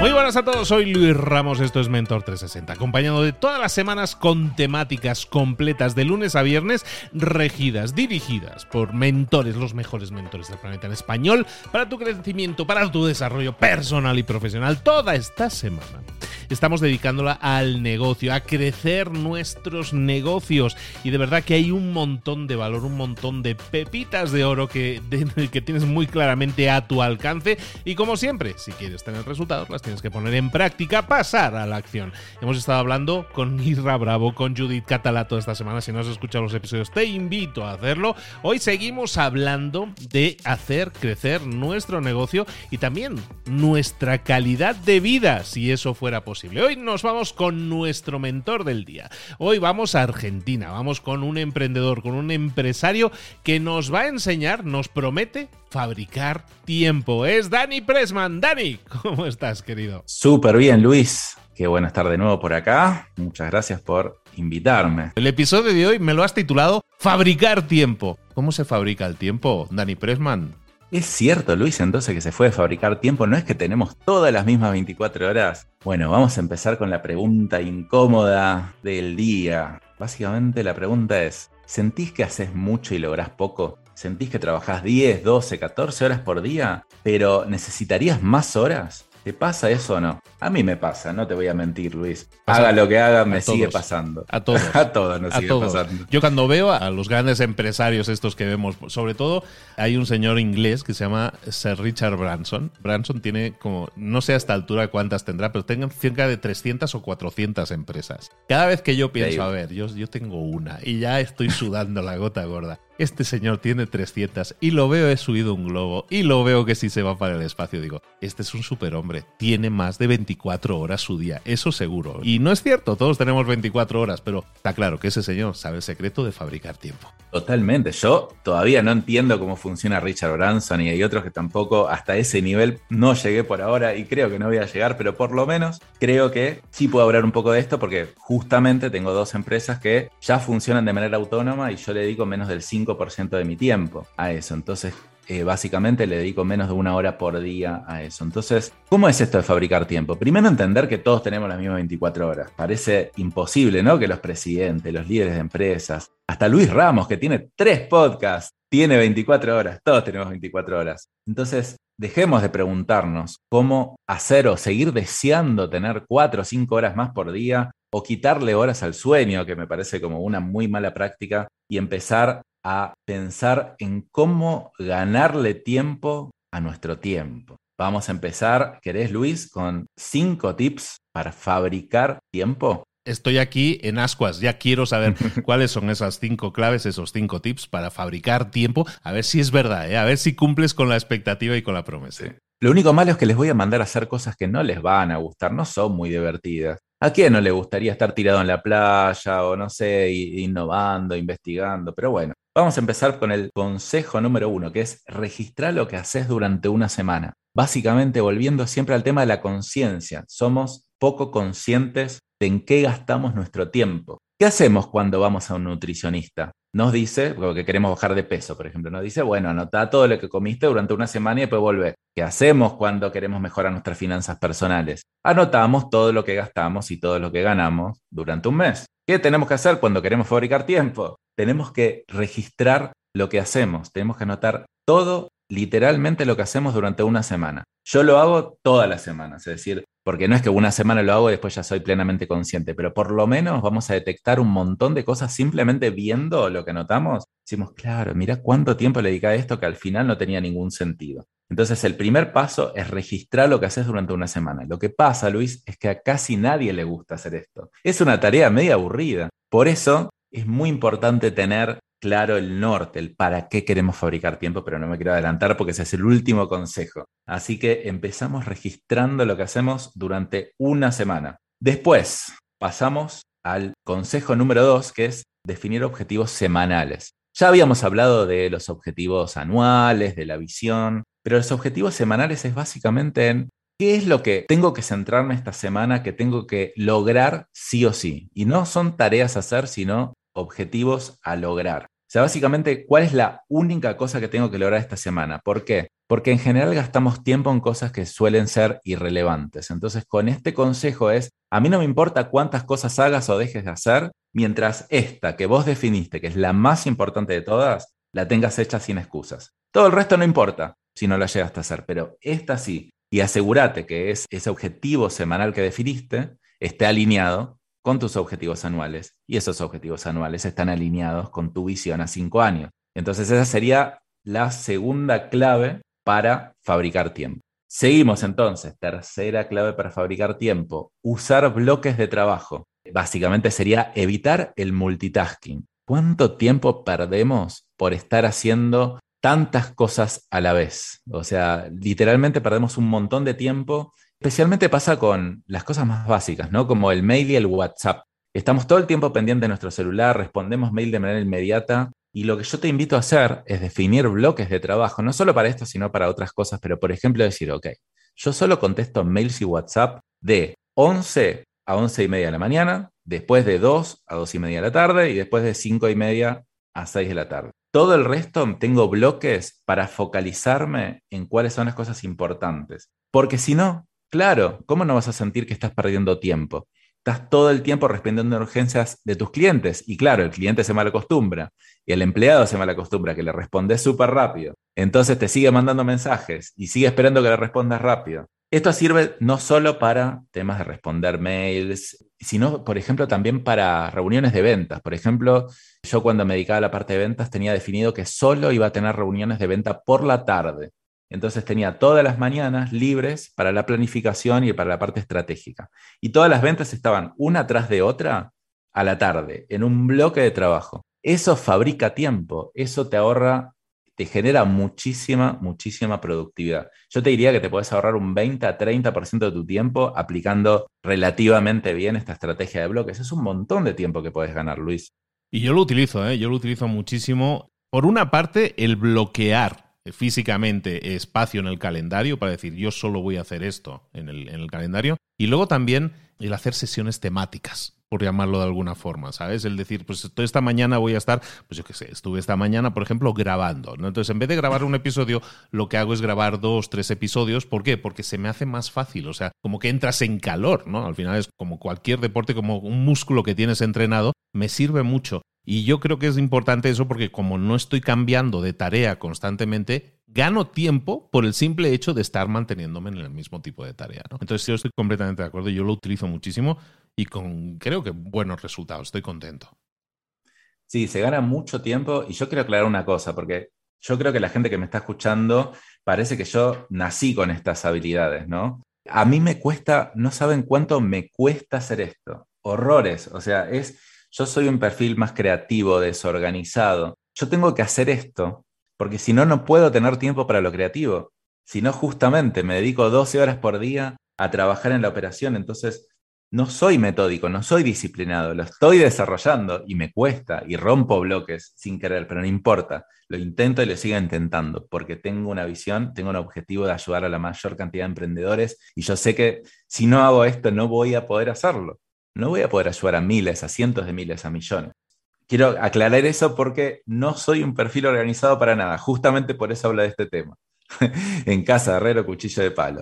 Muy buenas a todos, soy Luis Ramos, esto es Mentor 360, acompañado de todas las semanas con temáticas completas de lunes a viernes, regidas, dirigidas por mentores, los mejores mentores del planeta en español, para tu crecimiento, para tu desarrollo personal y profesional, toda esta semana estamos dedicándola al negocio, a crecer nuestros negocios. Y de verdad que hay un montón de valor, un montón de pepitas de oro que, que tienes muy claramente a tu alcance. Y como siempre, si quieres tener resultados, las tienes que poner en práctica, pasar a la acción. Hemos estado hablando con Isra Bravo, con Judith Catalato esta semana. Si no has escuchado los episodios, te invito a hacerlo. Hoy seguimos hablando de hacer crecer nuestro negocio y también nuestra calidad de vida, si eso fuera posible. Hoy nos vamos con nuestro mentor del día. Hoy vamos a Argentina, vamos con un emprendedor, con un empresario que nos va a enseñar, nos promete fabricar tiempo. Es Dani Pressman. Dani, ¿cómo estás, querido? Súper bien, Luis. Qué bueno estar de nuevo por acá. Muchas gracias por invitarme. El episodio de hoy me lo has titulado Fabricar tiempo. ¿Cómo se fabrica el tiempo, Dani Pressman? ¿Es cierto, Luis, entonces que se fue a fabricar tiempo? ¿No es que tenemos todas las mismas 24 horas? Bueno, vamos a empezar con la pregunta incómoda del día. Básicamente la pregunta es, ¿sentís que haces mucho y lográs poco? ¿Sentís que trabajás 10, 12, 14 horas por día, pero necesitarías más horas? ¿Te pasa eso o no? A mí me pasa, no te voy a mentir, Luis. Haga lo que haga, me sigue pasando. A todos. a todos nos sigue pasando. Yo cuando veo a los grandes empresarios estos que vemos, sobre todo hay un señor inglés que se llama Sir Richard Branson. Branson tiene como, no sé a esta altura cuántas tendrá, pero tengan cerca de 300 o 400 empresas. Cada vez que yo pienso, a ver, yo, yo tengo una y ya estoy sudando la gota gorda este señor tiene 300 y lo veo he subido un globo y lo veo que si se va para el espacio, digo, este es un superhombre, tiene más de 24 horas su día, eso seguro. Y no es cierto, todos tenemos 24 horas, pero está claro que ese señor sabe el secreto de fabricar tiempo. Totalmente, yo todavía no entiendo cómo funciona Richard Branson y hay otros que tampoco hasta ese nivel no llegué por ahora y creo que no voy a llegar, pero por lo menos creo que sí puedo hablar un poco de esto porque justamente tengo dos empresas que ya funcionan de manera autónoma y yo le dedico menos del 5 ciento de mi tiempo a eso. Entonces, eh, básicamente le dedico menos de una hora por día a eso. Entonces, ¿cómo es esto de fabricar tiempo? Primero entender que todos tenemos las mismas 24 horas. Parece imposible, ¿no? Que los presidentes, los líderes de empresas, hasta Luis Ramos, que tiene tres podcasts, tiene 24 horas. Todos tenemos 24 horas. Entonces, dejemos de preguntarnos cómo hacer o seguir deseando tener 4 o 5 horas más por día o quitarle horas al sueño, que me parece como una muy mala práctica, y empezar a pensar en cómo ganarle tiempo a nuestro tiempo. vamos a empezar, ¿querés Luis, con cinco tips para fabricar tiempo? Estoy aquí en ascuas, ya quiero saber cuáles son esas cinco claves, esos cinco tips para fabricar tiempo, a ver si es verdad, ¿eh? a ver si cumples con la expectativa y con la promesa. Lo único malo es que les voy a mandar a hacer cosas que no les van a gustar, no son muy divertidas. ¿A quién no le gustaría estar tirado en la playa o no sé, innovando, investigando? Pero bueno, vamos a empezar con el consejo número uno, que es registrar lo que haces durante una semana. Básicamente, volviendo siempre al tema de la conciencia, somos poco conscientes de en qué gastamos nuestro tiempo. ¿Qué hacemos cuando vamos a un nutricionista? Nos dice, porque queremos bajar de peso, por ejemplo, nos dice, bueno, anota todo lo que comiste durante una semana y después vuelve. ¿Qué hacemos cuando queremos mejorar nuestras finanzas personales? Anotamos todo lo que gastamos y todo lo que ganamos durante un mes. ¿Qué tenemos que hacer cuando queremos fabricar tiempo? Tenemos que registrar lo que hacemos, tenemos que anotar todo literalmente lo que hacemos durante una semana. Yo lo hago todas las semanas, es decir, porque no es que una semana lo hago y después ya soy plenamente consciente, pero por lo menos vamos a detectar un montón de cosas simplemente viendo lo que notamos. Decimos, claro, mira cuánto tiempo le dediqué a esto que al final no tenía ningún sentido. Entonces, el primer paso es registrar lo que haces durante una semana. Lo que pasa, Luis, es que a casi nadie le gusta hacer esto. Es una tarea media aburrida. Por eso es muy importante tener claro el norte, el para qué queremos fabricar tiempo, pero no me quiero adelantar porque ese es el último consejo. Así que empezamos registrando lo que hacemos durante una semana. Después pasamos al consejo número dos, que es definir objetivos semanales. Ya habíamos hablado de los objetivos anuales, de la visión, pero los objetivos semanales es básicamente en qué es lo que tengo que centrarme esta semana, que tengo que lograr sí o sí. Y no son tareas a hacer, sino objetivos a lograr. O sea, básicamente, ¿cuál es la única cosa que tengo que lograr esta semana? ¿Por qué? Porque en general gastamos tiempo en cosas que suelen ser irrelevantes. Entonces, con este consejo es, a mí no me importa cuántas cosas hagas o dejes de hacer, mientras esta que vos definiste, que es la más importante de todas, la tengas hecha sin excusas. Todo el resto no importa si no la llegaste a hacer, pero esta sí. Y asegúrate que es ese objetivo semanal que definiste esté alineado con tus objetivos anuales y esos objetivos anuales están alineados con tu visión a cinco años. Entonces esa sería la segunda clave para fabricar tiempo. Seguimos entonces, tercera clave para fabricar tiempo, usar bloques de trabajo. Básicamente sería evitar el multitasking. ¿Cuánto tiempo perdemos por estar haciendo tantas cosas a la vez? O sea, literalmente perdemos un montón de tiempo Especialmente pasa con las cosas más básicas, ¿no? Como el mail y el WhatsApp. Estamos todo el tiempo pendientes de nuestro celular, respondemos mail de manera inmediata y lo que yo te invito a hacer es definir bloques de trabajo, no solo para esto, sino para otras cosas, pero por ejemplo decir, ok, yo solo contesto mails y WhatsApp de 11 a 11 y media de la mañana, después de 2 a 2 y media de la tarde y después de 5 y media a 6 de la tarde. Todo el resto tengo bloques para focalizarme en cuáles son las cosas importantes. Porque si no, Claro, ¿cómo no vas a sentir que estás perdiendo tiempo? Estás todo el tiempo respondiendo a urgencias de tus clientes y claro, el cliente se malacostumbra y el empleado se malacostumbra que le respondes súper rápido. Entonces te sigue mandando mensajes y sigue esperando que le respondas rápido. Esto sirve no solo para temas de responder mails, sino, por ejemplo, también para reuniones de ventas. Por ejemplo, yo cuando me dedicaba a la parte de ventas tenía definido que solo iba a tener reuniones de venta por la tarde. Entonces tenía todas las mañanas libres para la planificación y para la parte estratégica. Y todas las ventas estaban una tras de otra a la tarde, en un bloque de trabajo. Eso fabrica tiempo, eso te ahorra, te genera muchísima, muchísima productividad. Yo te diría que te puedes ahorrar un 20 a 30% de tu tiempo aplicando relativamente bien esta estrategia de bloques. Es un montón de tiempo que puedes ganar, Luis. Y yo lo utilizo, ¿eh? yo lo utilizo muchísimo. Por una parte, el bloquear físicamente espacio en el calendario para decir yo solo voy a hacer esto en el, en el calendario. Y luego también el hacer sesiones temáticas por llamarlo de alguna forma, ¿sabes? El decir, pues toda esta mañana voy a estar, pues yo qué sé, estuve esta mañana, por ejemplo, grabando, ¿no? Entonces, en vez de grabar un episodio, lo que hago es grabar dos, tres episodios. ¿Por qué? Porque se me hace más fácil, o sea, como que entras en calor, ¿no? Al final es como cualquier deporte, como un músculo que tienes entrenado, me sirve mucho. Y yo creo que es importante eso porque como no estoy cambiando de tarea constantemente, gano tiempo por el simple hecho de estar manteniéndome en el mismo tipo de tarea. ¿no? Entonces yo estoy completamente de acuerdo, yo lo utilizo muchísimo y con creo que buenos resultados, estoy contento. Sí, se gana mucho tiempo y yo quiero aclarar una cosa, porque yo creo que la gente que me está escuchando parece que yo nací con estas habilidades, ¿no? A mí me cuesta, no saben cuánto me cuesta hacer esto. Horrores, o sea, es, yo soy un perfil más creativo, desorganizado. Yo tengo que hacer esto, porque si no, no puedo tener tiempo para lo creativo. Si no, justamente me dedico 12 horas por día a trabajar en la operación, entonces no soy metódico, no soy disciplinado, lo estoy desarrollando y me cuesta y rompo bloques sin querer, pero no importa, lo intento y lo sigo intentando porque tengo una visión, tengo un objetivo de ayudar a la mayor cantidad de emprendedores y yo sé que si no hago esto no voy a poder hacerlo, no voy a poder ayudar a miles, a cientos de miles, a millones. Quiero aclarar eso porque no soy un perfil organizado para nada, justamente por eso hablo de este tema. en casa, herrero, cuchillo de palo.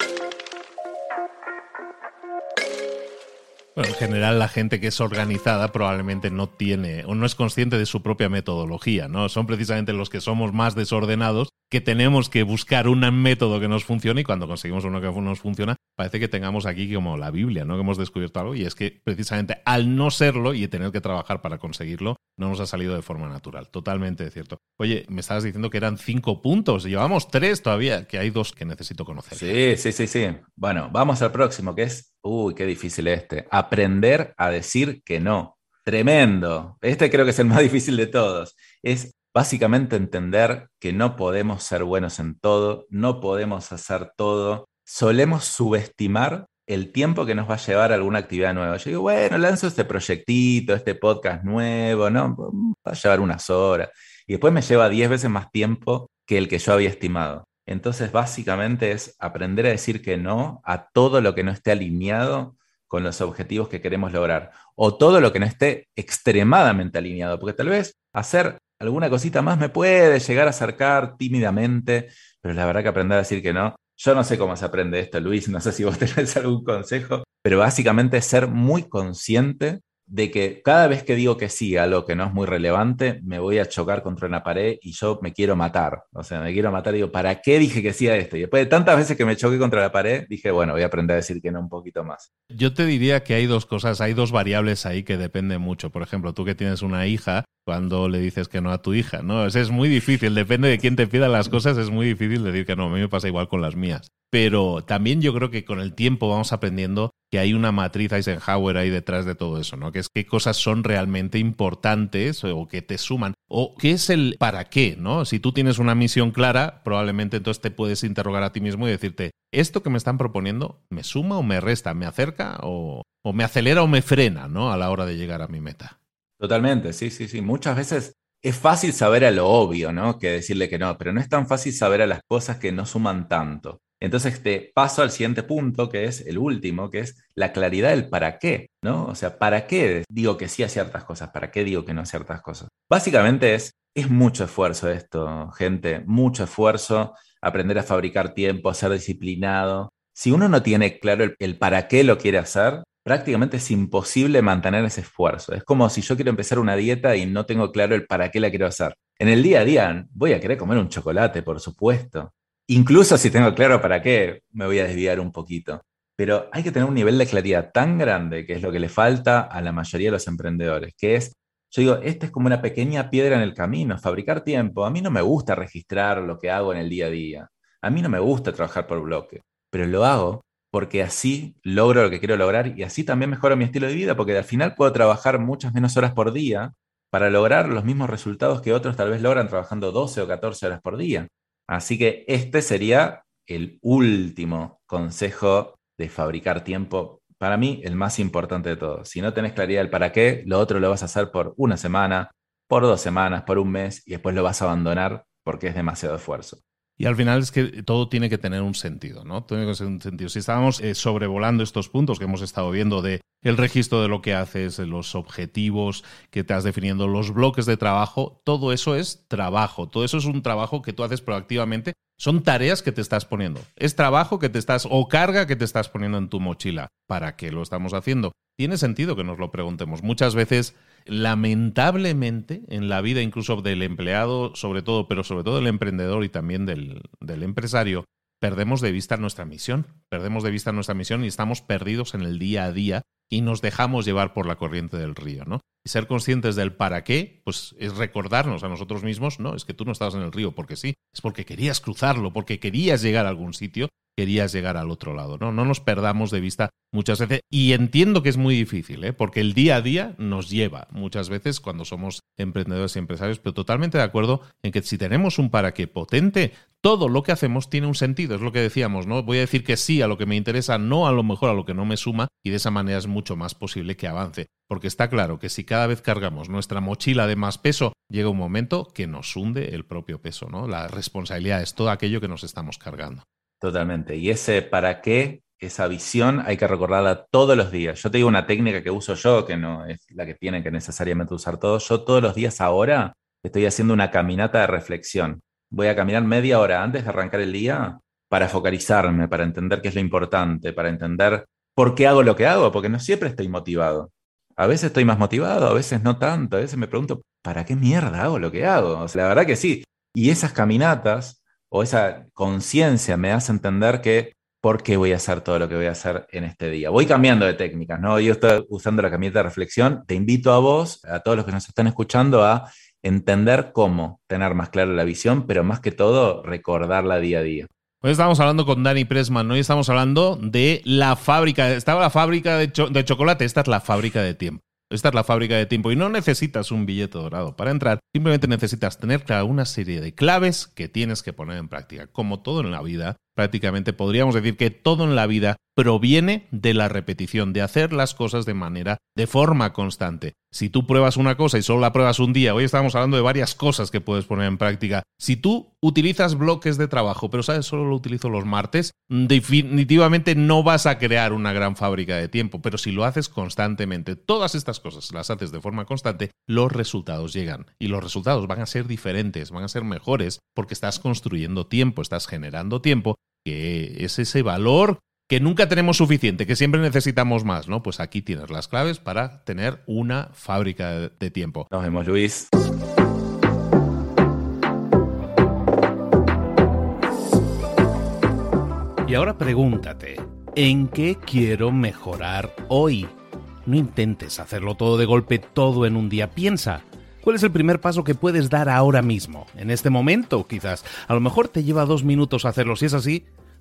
en general la gente que es organizada probablemente no tiene o no es consciente de su propia metodología, ¿no? Son precisamente los que somos más desordenados que tenemos que buscar un método que nos funcione y cuando conseguimos uno que nos funciona, parece que tengamos aquí como la Biblia, ¿no? Que hemos descubierto algo y es que precisamente al no serlo y tener que trabajar para conseguirlo, no nos ha salido de forma natural. Totalmente cierto. Oye, me estabas diciendo que eran cinco puntos, llevamos tres todavía, que hay dos que necesito conocer. Sí, sí, sí, sí. Bueno, vamos al próximo, que es, uy, qué difícil este. Aprender a decir que no. Tremendo. Este creo que es el más difícil de todos. Es básicamente entender que no podemos ser buenos en todo, no podemos hacer todo. Solemos subestimar el tiempo que nos va a llevar alguna actividad nueva. Yo digo, bueno, lanzo este proyectito, este podcast nuevo, ¿no? Va a llevar unas horas. Y después me lleva 10 veces más tiempo que el que yo había estimado. Entonces, básicamente es aprender a decir que no a todo lo que no esté alineado con los objetivos que queremos lograr. O todo lo que no esté extremadamente alineado. Porque tal vez hacer alguna cosita más me puede llegar a acercar tímidamente, pero la verdad que aprender a decir que no yo no sé cómo se aprende esto, Luis, no sé si vos tenés algún consejo, pero básicamente ser muy consciente de que cada vez que digo que sí a algo que no es muy relevante, me voy a chocar contra una pared y yo me quiero matar. O sea, me quiero matar y digo, ¿para qué dije que sí a esto? Y después de tantas veces que me choqué contra la pared, dije, bueno, voy a aprender a decir que no un poquito más. Yo te diría que hay dos cosas, hay dos variables ahí que dependen mucho. Por ejemplo, tú que tienes una hija, cuando le dices que no a tu hija, ¿no? es muy difícil, depende de quién te pida las cosas, es muy difícil decir que no. A mí me pasa igual con las mías. Pero también yo creo que con el tiempo vamos aprendiendo que hay una matriz Eisenhower ahí detrás de todo eso, ¿no? Que es qué cosas son realmente importantes o que te suman. O qué es el para qué, ¿no? Si tú tienes una misión clara, probablemente entonces te puedes interrogar a ti mismo y decirte, ¿esto que me están proponiendo me suma o me resta? ¿Me acerca o, o me acelera o me frena, ¿no? A la hora de llegar a mi meta. Totalmente, sí, sí, sí. Muchas veces es fácil saber a lo obvio, ¿no? Que decirle que no, pero no es tan fácil saber a las cosas que no suman tanto. Entonces te paso al siguiente punto, que es el último, que es la claridad del para qué, ¿no? O sea, ¿para qué digo que sí a ciertas cosas? ¿Para qué digo que no a ciertas cosas? Básicamente es, es mucho esfuerzo esto, gente, mucho esfuerzo, aprender a fabricar tiempo, a ser disciplinado. Si uno no tiene claro el para qué lo quiere hacer, prácticamente es imposible mantener ese esfuerzo. Es como si yo quiero empezar una dieta y no tengo claro el para qué la quiero hacer. En el día a día voy a querer comer un chocolate, por supuesto, Incluso si tengo claro para qué, me voy a desviar un poquito. Pero hay que tener un nivel de claridad tan grande, que es lo que le falta a la mayoría de los emprendedores, que es, yo digo, esta es como una pequeña piedra en el camino, fabricar tiempo. A mí no me gusta registrar lo que hago en el día a día. A mí no me gusta trabajar por bloque, pero lo hago porque así logro lo que quiero lograr y así también mejoro mi estilo de vida, porque al final puedo trabajar muchas menos horas por día para lograr los mismos resultados que otros tal vez logran trabajando 12 o 14 horas por día. Así que este sería el último consejo de fabricar tiempo. Para mí, el más importante de todo. Si no tenés claridad del para qué, lo otro lo vas a hacer por una semana, por dos semanas, por un mes y después lo vas a abandonar porque es demasiado esfuerzo. Y al final es que todo tiene que tener un sentido, ¿no? Tiene que tener un sentido. Si estábamos eh, sobrevolando estos puntos que hemos estado viendo de el registro de lo que haces, los objetivos que te has definiendo, los bloques de trabajo, todo eso es trabajo. Todo eso es un trabajo que tú haces proactivamente. Son tareas que te estás poniendo. Es trabajo que te estás o carga que te estás poniendo en tu mochila. ¿Para qué lo estamos haciendo? Tiene sentido que nos lo preguntemos. Muchas veces lamentablemente en la vida incluso del empleado, sobre todo, pero sobre todo del emprendedor y también del, del empresario, perdemos de vista nuestra misión, perdemos de vista nuestra misión y estamos perdidos en el día a día y nos dejamos llevar por la corriente del río, ¿no? y ser conscientes del para qué, pues es recordarnos a nosotros mismos, no, es que tú no estabas en el río porque sí, es porque querías cruzarlo, porque querías llegar a algún sitio, querías llegar al otro lado, ¿no? No nos perdamos de vista muchas veces, y entiendo que es muy difícil, ¿eh? porque el día a día nos lleva muchas veces cuando somos emprendedores y empresarios, pero totalmente de acuerdo en que si tenemos un para qué potente, todo lo que hacemos tiene un sentido, es lo que decíamos, ¿no? Voy a decir que sí a lo que me interesa, no a lo mejor a lo que no me suma, y de esa manera es mucho más posible que avance. Porque está claro que si cada vez cargamos nuestra mochila de más peso, llega un momento que nos hunde el propio peso, ¿no? La responsabilidad es todo aquello que nos estamos cargando. Totalmente. Y ese para qué, esa visión, hay que recordarla todos los días. Yo te digo una técnica que uso yo, que no es la que tienen que necesariamente usar todos. Yo todos los días ahora estoy haciendo una caminata de reflexión voy a caminar media hora antes de arrancar el día para focalizarme, para entender qué es lo importante, para entender por qué hago lo que hago, porque no siempre estoy motivado. A veces estoy más motivado, a veces no tanto, a veces me pregunto, ¿para qué mierda hago lo que hago? O sea, la verdad que sí. Y esas caminatas o esa conciencia me hace entender que por qué voy a hacer todo lo que voy a hacer en este día. Voy cambiando de técnicas, ¿no? Yo estoy usando la caminata de reflexión. Te invito a vos, a todos los que nos están escuchando, a entender cómo tener más clara la visión, pero más que todo recordarla día a día. Hoy estamos hablando con Dani Pressman, hoy estamos hablando de la fábrica, estaba la fábrica de chocolate, esta es la fábrica de tiempo. Esta es la fábrica de tiempo y no necesitas un billete dorado para entrar, simplemente necesitas tener una serie de claves que tienes que poner en práctica. Como todo en la vida, prácticamente podríamos decir que todo en la vida proviene de la repetición, de hacer las cosas de manera, de forma constante. Si tú pruebas una cosa y solo la pruebas un día, hoy estamos hablando de varias cosas que puedes poner en práctica. Si tú utilizas bloques de trabajo, pero sabes, solo lo utilizo los martes, definitivamente no vas a crear una gran fábrica de tiempo, pero si lo haces constantemente, todas estas cosas las haces de forma constante, los resultados llegan. Y los resultados van a ser diferentes, van a ser mejores, porque estás construyendo tiempo, estás generando tiempo que es ese valor que nunca tenemos suficiente, que siempre necesitamos más, ¿no? Pues aquí tienes las claves para tener una fábrica de tiempo. Nos vemos, Luis. Y ahora pregúntate, ¿en qué quiero mejorar hoy? No intentes hacerlo todo de golpe, todo en un día. Piensa, ¿Cuál es el primer paso que puedes dar ahora mismo? En este momento, quizás. A lo mejor te lleva dos minutos hacerlo. Si es así,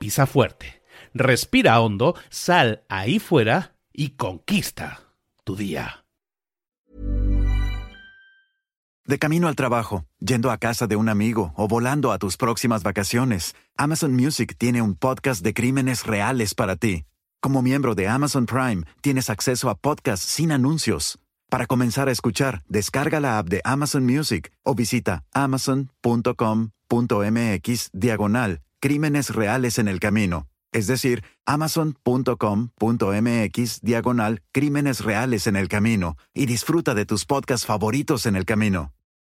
pisa fuerte, respira hondo, sal ahí fuera y conquista tu día. De camino al trabajo, yendo a casa de un amigo o volando a tus próximas vacaciones, Amazon Music tiene un podcast de crímenes reales para ti. Como miembro de Amazon Prime, tienes acceso a podcasts sin anuncios. Para comenzar a escuchar, descarga la app de Amazon Music o visita amazon.com.mx diagonal Crímenes Reales en el Camino. Es decir, amazon.com.mx diagonal Crímenes Reales en el Camino y disfruta de tus podcasts favoritos en el camino.